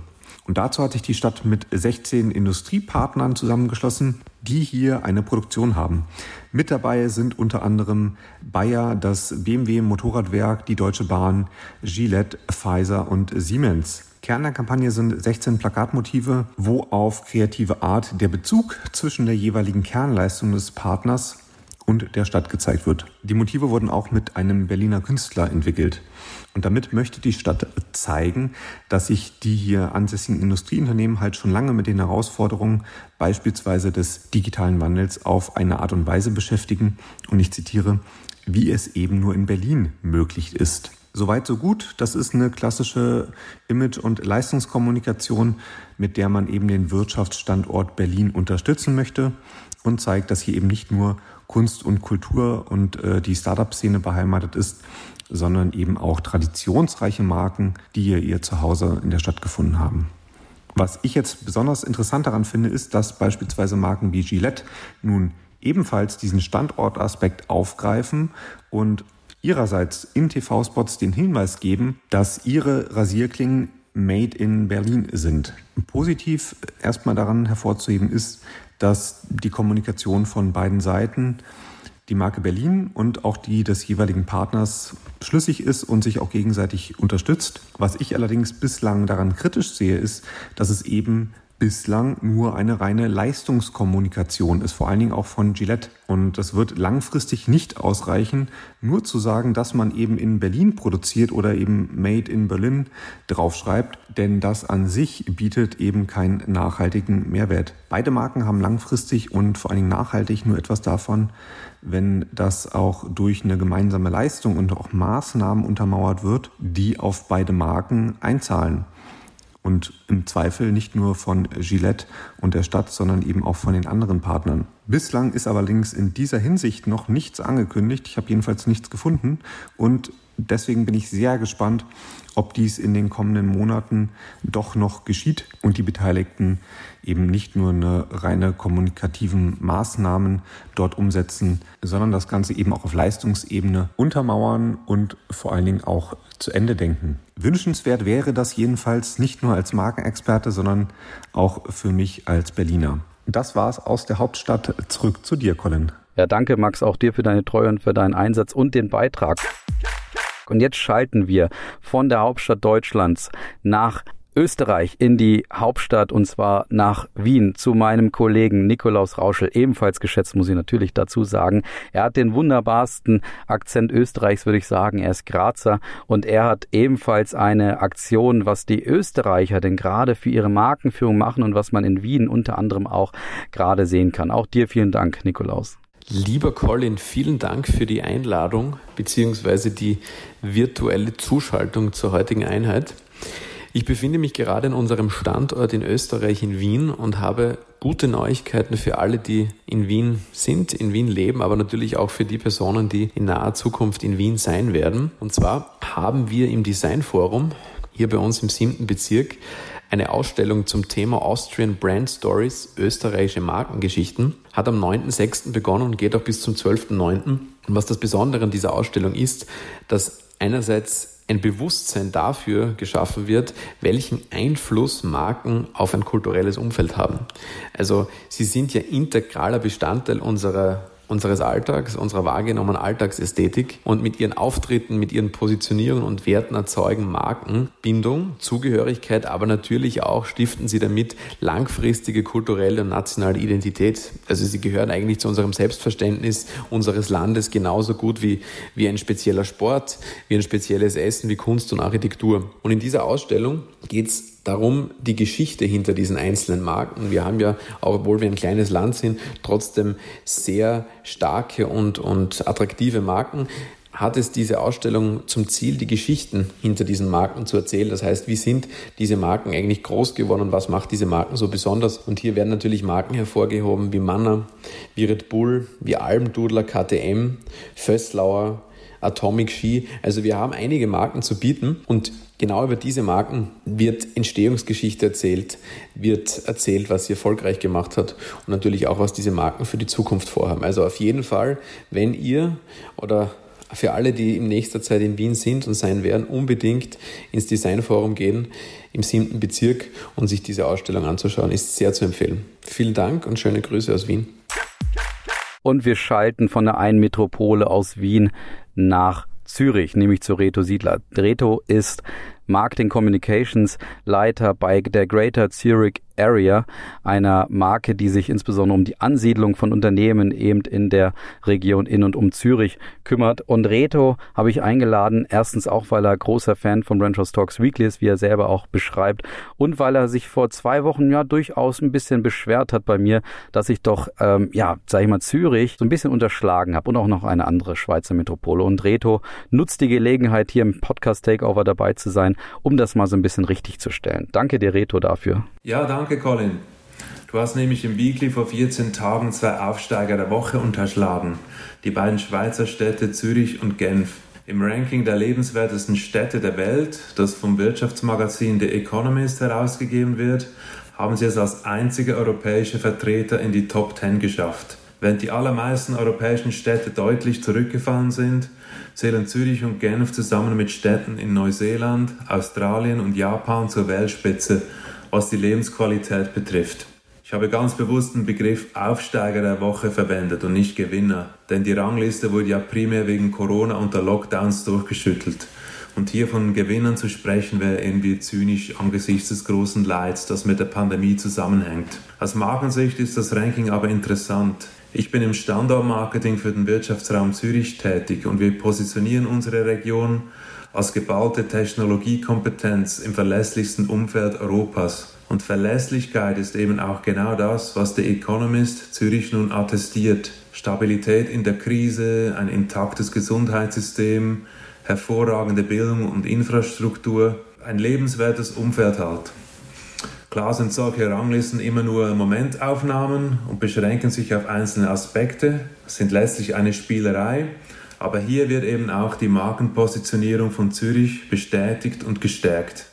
Und dazu hat sich die Stadt mit 16 Industriepartnern zusammengeschlossen, die hier eine Produktion haben. Mit dabei sind unter anderem Bayer, das BMW Motorradwerk, die Deutsche Bahn, Gillette, Pfizer und Siemens. Kern der Kampagne sind 16 Plakatmotive, wo auf kreative Art der Bezug zwischen der jeweiligen Kernleistung des Partners und der Stadt gezeigt wird. Die Motive wurden auch mit einem Berliner Künstler entwickelt. Und damit möchte die Stadt zeigen, dass sich die hier ansässigen Industrieunternehmen halt schon lange mit den Herausforderungen beispielsweise des digitalen Wandels auf eine Art und Weise beschäftigen. Und ich zitiere, wie es eben nur in Berlin möglich ist. Soweit so gut. Das ist eine klassische Image- und Leistungskommunikation, mit der man eben den Wirtschaftsstandort Berlin unterstützen möchte und zeigt, dass hier eben nicht nur Kunst und Kultur und äh, die Startup-Szene beheimatet ist, sondern eben auch traditionsreiche Marken, die hier ihr Zuhause in der Stadt gefunden haben. Was ich jetzt besonders interessant daran finde, ist, dass beispielsweise Marken wie Gillette nun ebenfalls diesen Standortaspekt aufgreifen und ihrerseits in TV-Spots den Hinweis geben, dass ihre Rasierklingen made in Berlin sind. Positiv erstmal daran hervorzuheben ist, dass die Kommunikation von beiden Seiten die Marke Berlin und auch die des jeweiligen Partners schlüssig ist und sich auch gegenseitig unterstützt. Was ich allerdings bislang daran kritisch sehe, ist, dass es eben bislang nur eine reine Leistungskommunikation ist, vor allen Dingen auch von Gillette. Und das wird langfristig nicht ausreichen, nur zu sagen, dass man eben in Berlin produziert oder eben Made in Berlin draufschreibt, denn das an sich bietet eben keinen nachhaltigen Mehrwert. Beide Marken haben langfristig und vor allen Dingen nachhaltig nur etwas davon, wenn das auch durch eine gemeinsame Leistung und auch Maßnahmen untermauert wird, die auf beide Marken einzahlen und im Zweifel nicht nur von Gillette und der Stadt, sondern eben auch von den anderen Partnern. Bislang ist allerdings in dieser Hinsicht noch nichts angekündigt. Ich habe jedenfalls nichts gefunden und deswegen bin ich sehr gespannt, ob dies in den kommenden Monaten doch noch geschieht und die Beteiligten eben nicht nur eine reine kommunikativen Maßnahmen dort umsetzen, sondern das Ganze eben auch auf Leistungsebene untermauern und vor allen Dingen auch zu Ende denken. Wünschenswert wäre das jedenfalls nicht nur als Markenexperte, sondern auch für mich als Berliner. Das war's aus der Hauptstadt. Zurück zu dir, Colin. Ja, danke Max auch dir für deine Treue und für deinen Einsatz und den Beitrag. Und jetzt schalten wir von der Hauptstadt Deutschlands nach Österreich in die Hauptstadt und zwar nach Wien zu meinem Kollegen Nikolaus Rauschel, ebenfalls geschätzt, muss ich natürlich dazu sagen. Er hat den wunderbarsten Akzent Österreichs, würde ich sagen. Er ist Grazer und er hat ebenfalls eine Aktion, was die Österreicher denn gerade für ihre Markenführung machen und was man in Wien unter anderem auch gerade sehen kann. Auch dir vielen Dank, Nikolaus. Lieber Colin, vielen Dank für die Einladung bzw. die virtuelle Zuschaltung zur heutigen Einheit. Ich befinde mich gerade in unserem Standort in Österreich in Wien und habe gute Neuigkeiten für alle, die in Wien sind, in Wien leben, aber natürlich auch für die Personen, die in naher Zukunft in Wien sein werden. Und zwar haben wir im Designforum hier bei uns im siebten Bezirk eine Ausstellung zum Thema Austrian Brand Stories, österreichische Markengeschichten, hat am 9.6. begonnen und geht auch bis zum 12.9. Und was das Besondere an dieser Ausstellung ist, dass einerseits ein Bewusstsein dafür geschaffen wird, welchen Einfluss Marken auf ein kulturelles Umfeld haben. Also sie sind ja integraler Bestandteil unserer unseres Alltags, unserer wahrgenommenen Alltagsästhetik und mit ihren Auftritten, mit ihren Positionierungen und Werten erzeugen Marken Bindung, Zugehörigkeit, aber natürlich auch stiften sie damit langfristige kulturelle und nationale Identität. Also sie gehören eigentlich zu unserem Selbstverständnis unseres Landes genauso gut wie, wie ein spezieller Sport, wie ein spezielles Essen, wie Kunst und Architektur. Und in dieser Ausstellung geht es darum, die Geschichte hinter diesen einzelnen Marken. Wir haben ja, obwohl wir ein kleines Land sind, trotzdem sehr starke und, und attraktive Marken hat es diese Ausstellung zum Ziel, die Geschichten hinter diesen Marken zu erzählen. Das heißt, wie sind diese Marken eigentlich groß geworden und was macht diese Marken so besonders? Und hier werden natürlich Marken hervorgehoben wie Manner, wie Red Bull, wie Almdudler, KTM, Fösslauer, Atomic Ski. Also wir haben einige Marken zu bieten und genau über diese Marken wird Entstehungsgeschichte erzählt, wird erzählt, was sie erfolgreich gemacht hat und natürlich auch, was diese Marken für die Zukunft vorhaben. Also auf jeden Fall, wenn ihr oder für alle, die in nächster Zeit in Wien sind und sein werden, unbedingt ins Designforum gehen im siebten Bezirk und sich diese Ausstellung anzuschauen, ist sehr zu empfehlen. Vielen Dank und schöne Grüße aus Wien. Und wir schalten von der einen Metropole aus Wien nach Zürich, nämlich zu Reto Siedler. Reto ist Marketing Communications Leiter bei der Greater Zurich Area, einer Marke, die sich insbesondere um die Ansiedlung von Unternehmen eben in der Region in und um Zürich kümmert. Und Reto habe ich eingeladen, erstens auch, weil er großer Fan von Branchos Talks Weekly ist, wie er selber auch beschreibt, und weil er sich vor zwei Wochen ja durchaus ein bisschen beschwert hat bei mir, dass ich doch, ähm, ja, sag ich mal, Zürich so ein bisschen unterschlagen habe und auch noch eine andere Schweizer Metropole. Und Reto nutzt die Gelegenheit, hier im Podcast Takeover dabei zu sein, um das mal so ein bisschen richtig zu stellen. Danke dir, Reto, dafür. Ja, danke, Colin. Du hast nämlich im Weekly vor 14 Tagen zwei Aufsteiger der Woche unterschlagen. Die beiden Schweizer Städte Zürich und Genf. Im Ranking der lebenswertesten Städte der Welt, das vom Wirtschaftsmagazin The Economist herausgegeben wird, haben sie es als einzige europäische Vertreter in die Top 10 geschafft. Während die allermeisten europäischen Städte deutlich zurückgefallen sind, zählen Zürich und Genf zusammen mit Städten in Neuseeland, Australien und Japan zur Weltspitze was die Lebensqualität betrifft. Ich habe ganz bewusst den Begriff Aufsteiger der Woche verwendet und nicht Gewinner, denn die Rangliste wurde ja primär wegen Corona und der Lockdowns durchgeschüttelt. Und hier von Gewinnern zu sprechen, wäre irgendwie zynisch angesichts des großen Leids, das mit der Pandemie zusammenhängt. Aus Markensicht ist das Ranking aber interessant. Ich bin im Standortmarketing für den Wirtschaftsraum Zürich tätig und wir positionieren unsere Region als geballte Technologiekompetenz im verlässlichsten Umfeld Europas. Und Verlässlichkeit ist eben auch genau das, was der Economist Zürich nun attestiert. Stabilität in der Krise, ein intaktes Gesundheitssystem, hervorragende Bildung und Infrastruktur, ein lebenswertes Umfeld halt. Klar sind solche Ranglisten immer nur Momentaufnahmen und beschränken sich auf einzelne Aspekte, sind letztlich eine Spielerei aber hier wird eben auch die Markenpositionierung von Zürich bestätigt und gestärkt.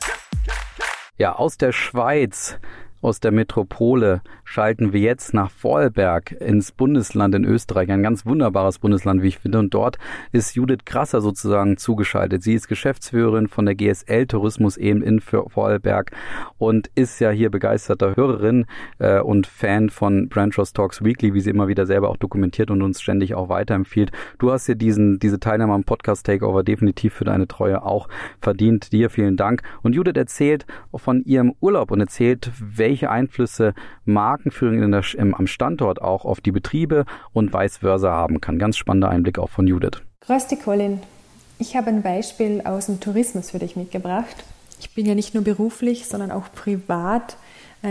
Ja, aus der Schweiz aus der Metropole schalten wir jetzt nach Vorarlberg ins Bundesland in Österreich, ein ganz wunderbares Bundesland, wie ich finde. Und dort ist Judith Krasser sozusagen zugeschaltet. Sie ist Geschäftsführerin von der GSL Tourismus eben in Vorarlberg und ist ja hier begeisterter Hörerin äh, und Fan von Branchos Talks Weekly, wie sie immer wieder selber auch dokumentiert und uns ständig auch weiterempfiehlt. Du hast dir diesen, diese Teilnahme am Podcast Takeover definitiv für deine Treue auch verdient. Dir vielen Dank. Und Judith erzählt von ihrem Urlaub und erzählt, welche welche Einflüsse Markenführung der, im, am Standort auch auf die Betriebe und vice versa haben kann. Ganz spannender Einblick auch von Judith. Grüß dich, Colin. Ich habe ein Beispiel aus dem Tourismus für dich mitgebracht. Ich bin ja nicht nur beruflich, sondern auch privat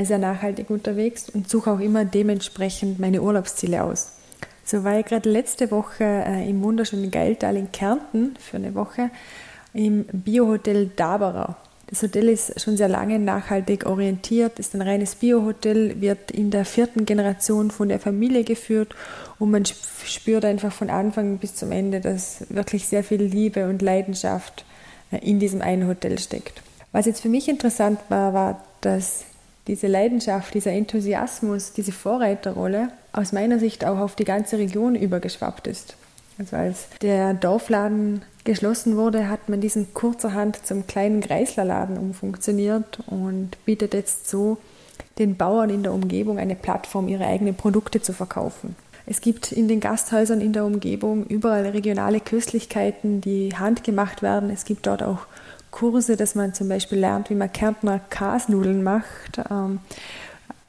sehr nachhaltig unterwegs und suche auch immer dementsprechend meine Urlaubsziele aus. So war ich gerade letzte Woche äh, im wunderschönen Geiltal in Kärnten für eine Woche im Biohotel Daberau. Das Hotel ist schon sehr lange nachhaltig orientiert, ist ein reines Biohotel, wird in der vierten Generation von der Familie geführt und man spürt einfach von Anfang bis zum Ende, dass wirklich sehr viel Liebe und Leidenschaft äh, in diesem einen Hotel steckt. Was jetzt für mich interessant war, war, dass diese Leidenschaft, dieser Enthusiasmus, diese Vorreiterrolle aus meiner Sicht auch auf die ganze Region übergeschwappt ist. Also als der Dorfladen geschlossen wurde, hat man diesen kurzerhand zum kleinen Kreislerladen umfunktioniert und bietet jetzt so den Bauern in der Umgebung eine Plattform, ihre eigenen Produkte zu verkaufen. Es gibt in den Gasthäusern in der Umgebung überall regionale Köstlichkeiten, die handgemacht werden. Es gibt dort auch Kurse, dass man zum Beispiel lernt, wie man Kärntner Kasnudeln macht. Ähm,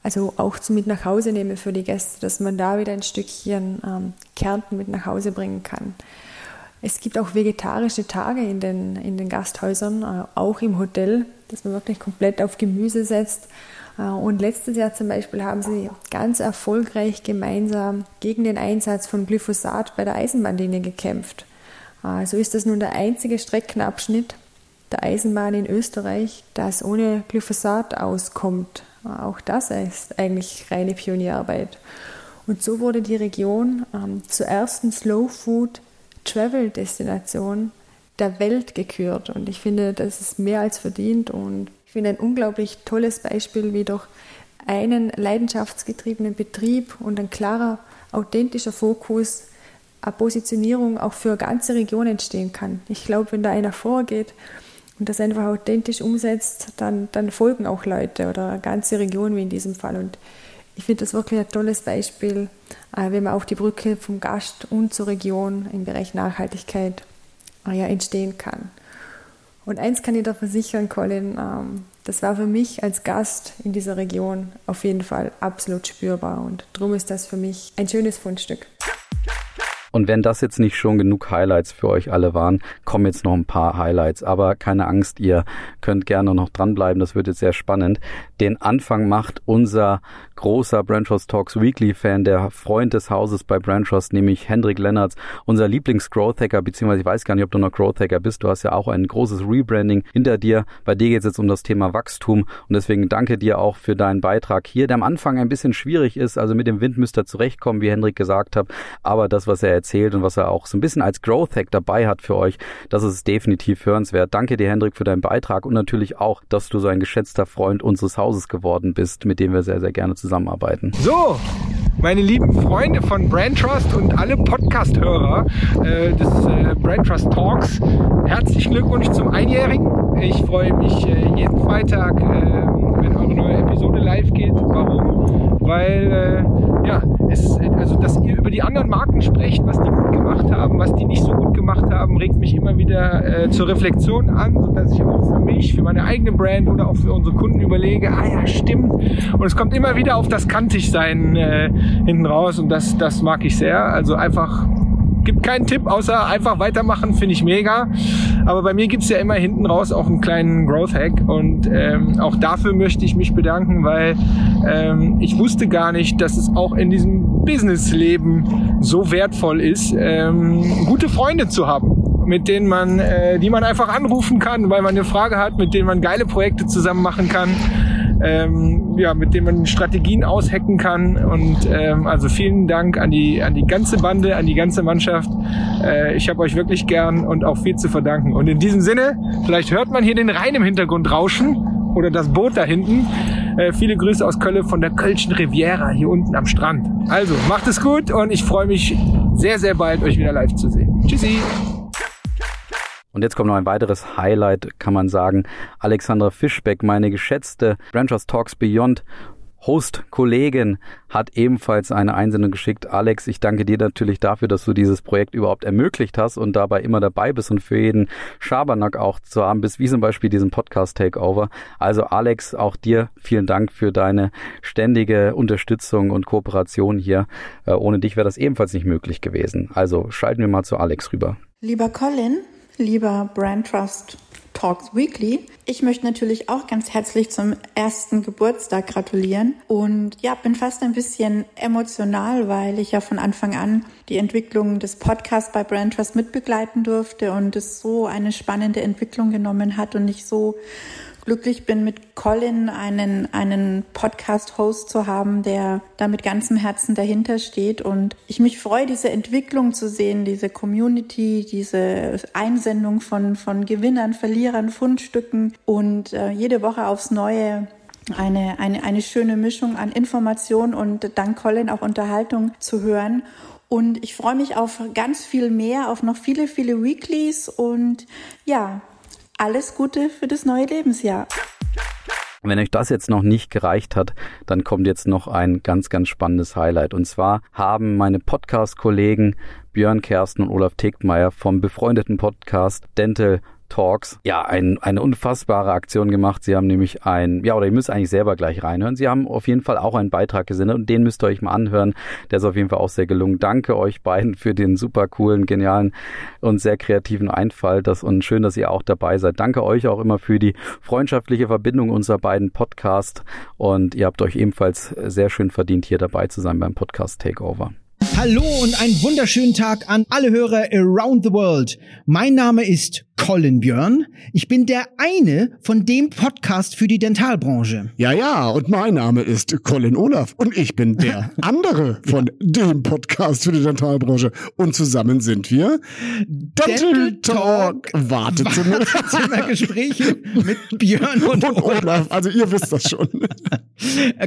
also auch mit nach Hause nehme für die Gäste, dass man da wieder ein Stückchen ähm, Kärnten mit nach Hause bringen kann. Es gibt auch vegetarische Tage in den, in den Gasthäusern, äh, auch im Hotel, dass man wirklich komplett auf Gemüse setzt. Äh, und letztes Jahr zum Beispiel haben sie ganz erfolgreich gemeinsam gegen den Einsatz von Glyphosat bei der Eisenbahnlinie gekämpft. Äh, so ist das nun der einzige Streckenabschnitt der Eisenbahn in Österreich, das ohne Glyphosat auskommt. Auch das ist eigentlich reine Pionierarbeit. Und so wurde die Region ähm, zur ersten Slow Food Travel Destination der Welt gekürt. Und ich finde, das ist mehr als verdient und ich finde ein unglaublich tolles Beispiel, wie durch einen leidenschaftsgetriebenen Betrieb und ein klarer, authentischer Fokus eine Positionierung auch für eine ganze Region entstehen kann. Ich glaube, wenn da einer vorgeht und das einfach authentisch umsetzt, dann, dann folgen auch Leute oder eine ganze Region wie in diesem Fall. Und ich finde das wirklich ein tolles Beispiel, äh, wenn man auch die Brücke vom Gast und zur Region im Bereich Nachhaltigkeit äh, ja, entstehen kann. Und eins kann ich da versichern, Colin, ähm, das war für mich als Gast in dieser Region auf jeden Fall absolut spürbar und darum ist das für mich ein schönes Fundstück. Und wenn das jetzt nicht schon genug Highlights für euch alle waren, kommen jetzt noch ein paar Highlights. Aber keine Angst, ihr könnt gerne noch dranbleiben. Das wird jetzt sehr spannend. Den Anfang macht unser großer Branchos Talks Weekly Fan, der Freund des Hauses bei Branchos, nämlich Hendrik Lennartz, unser Lieblings-Growth Hacker, beziehungsweise ich weiß gar nicht, ob du noch Growth Hacker bist. Du hast ja auch ein großes Rebranding hinter dir. Bei dir geht es jetzt um das Thema Wachstum und deswegen danke dir auch für deinen Beitrag hier, der am Anfang ein bisschen schwierig ist. Also mit dem Wind müsst ihr zurechtkommen, wie Hendrik gesagt hat. Aber das, was er erzählt und was er auch so ein bisschen als Growth Hack dabei hat für euch, das ist definitiv hörenswert. Danke dir, Hendrik, für deinen Beitrag und natürlich auch, dass du so ein geschätzter Freund unseres Hauses geworden bist, mit dem wir sehr, sehr gerne zusammenarbeiten. So, meine lieben Freunde von Brand Trust und alle Podcast-Hörer äh, des äh, Brand Trust Talks, herzlichen Glückwunsch zum Einjährigen. Ich freue mich äh, jeden Freitag, neue Episode live geht. Warum? Weil äh, ja, es, also dass ihr über die anderen Marken sprecht, was die gut gemacht haben, was die nicht so gut gemacht haben, regt mich immer wieder äh, zur Reflexion an, sodass ich auch für mich, für meine eigene Brand oder auch für unsere Kunden überlege, ah ja, stimmt. Und es kommt immer wieder auf das Kantigsein äh, hinten raus und das, das mag ich sehr. Also einfach gibt keinen Tipp, außer einfach weitermachen, finde ich mega. Aber bei mir gibt's ja immer hinten raus auch einen kleinen Growth Hack und ähm, auch dafür möchte ich mich bedanken, weil ähm, ich wusste gar nicht, dass es auch in diesem Businessleben so wertvoll ist, ähm, gute Freunde zu haben mit denen man, äh, die man einfach anrufen kann, weil man eine Frage hat, mit denen man geile Projekte zusammen machen kann ähm, ja, mit dem man Strategien aushacken kann. Und ähm, also vielen Dank an die, an die ganze Bande, an die ganze Mannschaft. Äh, ich habe euch wirklich gern und auch viel zu verdanken. Und in diesem Sinne, vielleicht hört man hier den Rhein im Hintergrund rauschen oder das Boot da hinten. Äh, viele Grüße aus Köln von der Kölschen Riviera hier unten am Strand. Also macht es gut und ich freue mich sehr, sehr bald, euch wieder live zu sehen. Tschüssi! Und jetzt kommt noch ein weiteres Highlight, kann man sagen. Alexandra Fischbeck, meine geschätzte Branchers Talks Beyond Host-Kollegin hat ebenfalls eine Einsendung geschickt. Alex, ich danke dir natürlich dafür, dass du dieses Projekt überhaupt ermöglicht hast und dabei immer dabei bist und für jeden Schabernack auch zu haben bist, wie zum Beispiel diesen Podcast Takeover. Also Alex, auch dir vielen Dank für deine ständige Unterstützung und Kooperation hier. Äh, ohne dich wäre das ebenfalls nicht möglich gewesen. Also schalten wir mal zu Alex rüber. Lieber Colin, lieber Brand Trust Talks Weekly. Ich möchte natürlich auch ganz herzlich zum ersten Geburtstag gratulieren und ja, bin fast ein bisschen emotional, weil ich ja von Anfang an die Entwicklung des Podcasts bei Brand Trust mitbegleiten durfte und es so eine spannende Entwicklung genommen hat und ich so glücklich bin, mit Colin einen, einen Podcast-Host zu haben, der da mit ganzem Herzen dahinter steht. Und ich mich freue, diese Entwicklung zu sehen, diese Community, diese Einsendung von, von Gewinnern, Verlierern, Fundstücken und äh, jede Woche aufs Neue eine, eine, eine schöne Mischung an Information und dank Colin auch Unterhaltung zu hören. Und ich freue mich auf ganz viel mehr, auf noch viele, viele Weeklies und ja, alles Gute für das neue Lebensjahr. Wenn euch das jetzt noch nicht gereicht hat, dann kommt jetzt noch ein ganz, ganz spannendes Highlight. Und zwar haben meine Podcast-Kollegen Björn Kersten und Olaf Tegtmeier vom befreundeten Podcast Dental Talks ja ein, eine unfassbare Aktion gemacht. Sie haben nämlich ein, ja, oder ihr müsst eigentlich selber gleich reinhören. Sie haben auf jeden Fall auch einen Beitrag gesendet und den müsst ihr euch mal anhören. Der ist auf jeden Fall auch sehr gelungen. Danke euch beiden für den super coolen, genialen und sehr kreativen Einfall. Das und schön, dass ihr auch dabei seid. Danke euch auch immer für die freundschaftliche Verbindung unserer beiden Podcasts und ihr habt euch ebenfalls sehr schön verdient, hier dabei zu sein beim Podcast Takeover. Hallo und einen wunderschönen Tag an alle Hörer around the world. Mein Name ist Colin Björn. Ich bin der eine von dem Podcast für die Dentalbranche. Ja, ja, und mein Name ist Colin Olaf und ich bin der andere von dem Podcast für die Dentalbranche. Und zusammen sind wir Dental, Dental Talk, Wartezimmer. Wartezimmergespräche mit Björn und, und Olaf. Olaf. Also ihr wisst das schon.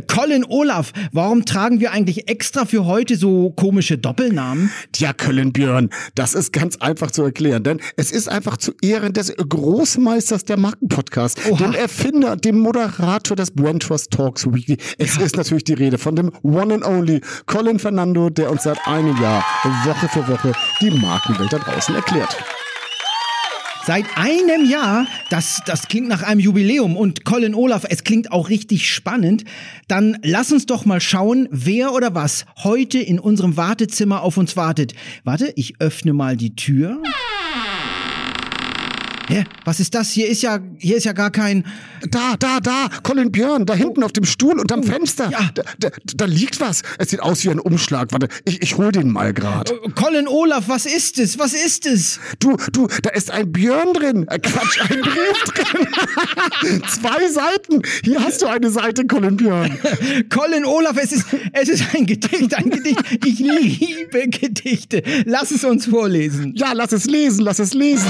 Colin Olaf, warum tragen wir eigentlich extra für heute so komische Doppelnamen? Tja, Colin Björn, das ist ganz einfach zu erklären, denn es ist einfach zu Ehren des Großmeisters der Markenpodcast, dem Erfinder, dem Moderator des Brand Trust Talks Weekly. Es ja. ist natürlich die Rede von dem One and Only Colin Fernando, der uns seit einem Jahr Woche für Woche die Markenwelt da draußen erklärt. Seit einem Jahr, das, das klingt nach einem Jubiläum und Colin Olaf, es klingt auch richtig spannend. Dann lass uns doch mal schauen, wer oder was heute in unserem Wartezimmer auf uns wartet. Warte, ich öffne mal die Tür. Hä? Was ist das? Hier ist ja, hier ist ja gar kein. Da, da, da, Colin Björn, da hinten auf dem Stuhl unterm Fenster. Ja. Da, da, da liegt was. Es sieht aus wie ein Umschlag. Warte, ich, ich hol den mal grad. Colin Olaf, was ist es? Was ist es? Du, du, da ist ein Björn drin. Äh, Quatsch, ein Brief drin. Zwei Seiten. Hier hast du eine Seite, Colin Björn. Colin Olaf, es ist, es ist ein Gedicht, ein Gedicht. Ich liebe Gedichte. Lass es uns vorlesen. Ja, lass es lesen, lass es lesen.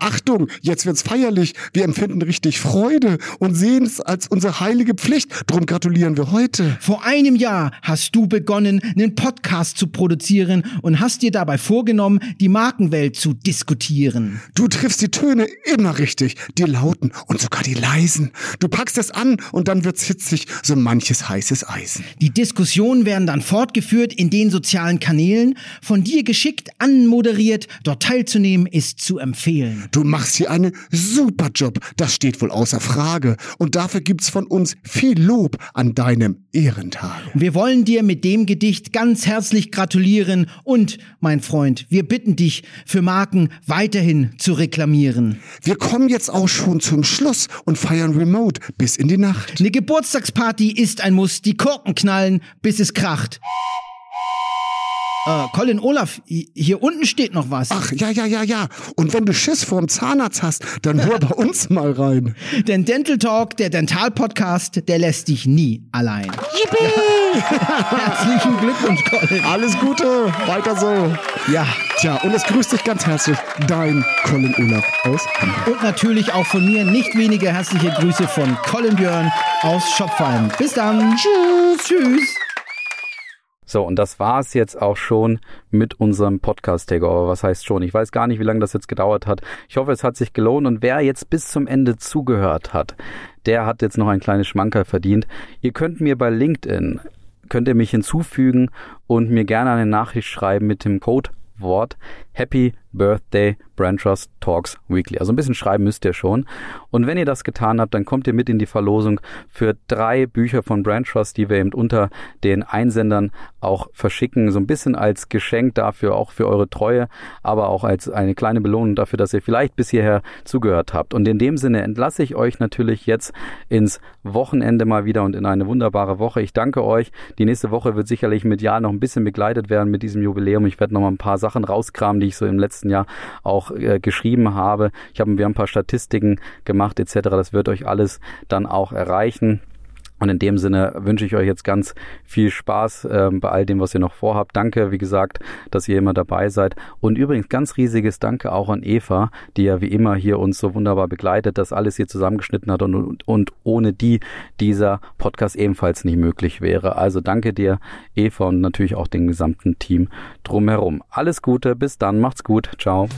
Achtung, jetzt wird's feierlich. Wir empfinden richtig Freude und sehen es als unsere heilige Pflicht. Drum gratulieren wir heute. Vor einem Jahr hast du begonnen, einen Podcast zu produzieren und hast dir dabei vorgenommen, die Markenwelt zu diskutieren. Du triffst die Töne immer richtig, die lauten und sogar die leisen. Du packst es an und dann wird's hitzig, so manches heißes Eisen. Die Diskussionen werden dann fortgeführt in den sozialen Kanälen, von dir geschickt anmoderiert. Dort teilzunehmen ist zu empfehlen. Du machst hier einen super Job, das steht wohl außer Frage. Und dafür gibt's von uns viel Lob an deinem Ehrentag. Wir wollen dir mit dem Gedicht ganz herzlich gratulieren und, mein Freund, wir bitten dich, für Marken weiterhin zu reklamieren. Wir kommen jetzt auch schon zum Schluss und feiern remote bis in die Nacht. Eine Geburtstagsparty ist ein Muss, die Korken knallen, bis es kracht. Äh, Colin Olaf, hier unten steht noch was. Ach, ja, ja, ja, ja. Und wenn du Schiss vorm Zahnarzt hast, dann hör bei uns mal rein. Denn Dental Talk, der Dental-Podcast, der lässt dich nie allein. Yippie! Herzlichen Glückwunsch, Colin. Alles Gute, weiter so. Ja. Tja, und es grüßt dich ganz herzlich, dein Colin Olaf aus Hamburg. Und natürlich auch von mir nicht weniger herzliche Grüße von Colin Björn aus Schopfheim. Bis dann. Tschüss. Tschüss. So, und das war's jetzt auch schon mit unserem Podcast-Takeover. Was heißt schon? Ich weiß gar nicht, wie lange das jetzt gedauert hat. Ich hoffe, es hat sich gelohnt. Und wer jetzt bis zum Ende zugehört hat, der hat jetzt noch ein kleines Schmankerl verdient. Ihr könnt mir bei LinkedIn, könnt ihr mich hinzufügen und mir gerne eine Nachricht schreiben mit dem Codewort Happy Birthday Brand Trust Talks Weekly. Also ein bisschen schreiben müsst ihr schon. Und wenn ihr das getan habt, dann kommt ihr mit in die Verlosung für drei Bücher von Brand Trust, die wir eben unter den Einsendern auch verschicken. So ein bisschen als Geschenk dafür, auch für eure Treue, aber auch als eine kleine Belohnung dafür, dass ihr vielleicht bis hierher zugehört habt. Und in dem Sinne entlasse ich euch natürlich jetzt ins Wochenende mal wieder und in eine wunderbare Woche. Ich danke euch. Die nächste Woche wird sicherlich medial noch ein bisschen begleitet werden mit diesem Jubiläum. Ich werde noch mal ein paar Sachen rauskramen, die ich so im letzten Jahr auch äh, geschrieben habe. Ich habe wir ein paar Statistiken gemacht etc. Das wird euch alles dann auch erreichen. Und in dem Sinne wünsche ich euch jetzt ganz viel Spaß äh, bei all dem, was ihr noch vorhabt. Danke, wie gesagt, dass ihr immer dabei seid. Und übrigens ganz riesiges Danke auch an Eva, die ja wie immer hier uns so wunderbar begleitet, das alles hier zusammengeschnitten hat und, und, und ohne die dieser Podcast ebenfalls nicht möglich wäre. Also danke dir, Eva, und natürlich auch dem gesamten Team drumherum. Alles Gute, bis dann, macht's gut, ciao.